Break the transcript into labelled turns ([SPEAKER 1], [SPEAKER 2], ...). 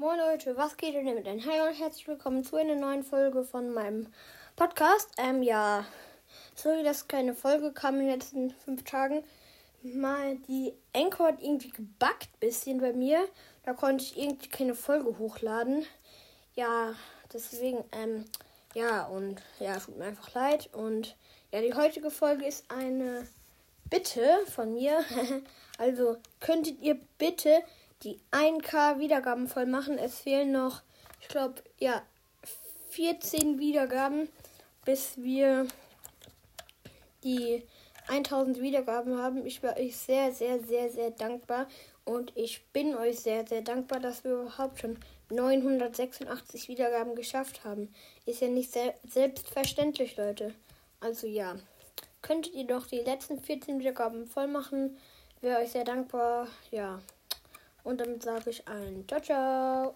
[SPEAKER 1] Moin Leute, was geht denn mit denn? Hi und herzlich willkommen zu einer neuen Folge von meinem Podcast. Ähm, ja, sorry, dass keine Folge kam in den letzten fünf Tagen. Mal die Anchor hat irgendwie gebackt bisschen bei mir. Da konnte ich irgendwie keine Folge hochladen. Ja, deswegen, ähm, ja, und ja, tut mir einfach leid. Und ja, die heutige Folge ist eine Bitte von mir. also könntet ihr bitte die 1K Wiedergaben voll machen. Es fehlen noch, ich glaube, ja, 14 Wiedergaben, bis wir die 1000 Wiedergaben haben. Ich bin euch sehr, sehr, sehr, sehr dankbar. Und ich bin euch sehr, sehr dankbar, dass wir überhaupt schon 986 Wiedergaben geschafft haben. Ist ja nicht se selbstverständlich, Leute. Also ja, könntet ihr doch die letzten 14 Wiedergaben voll machen. Wäre euch sehr dankbar. Ja. Und damit sage ich ein Ciao, ciao.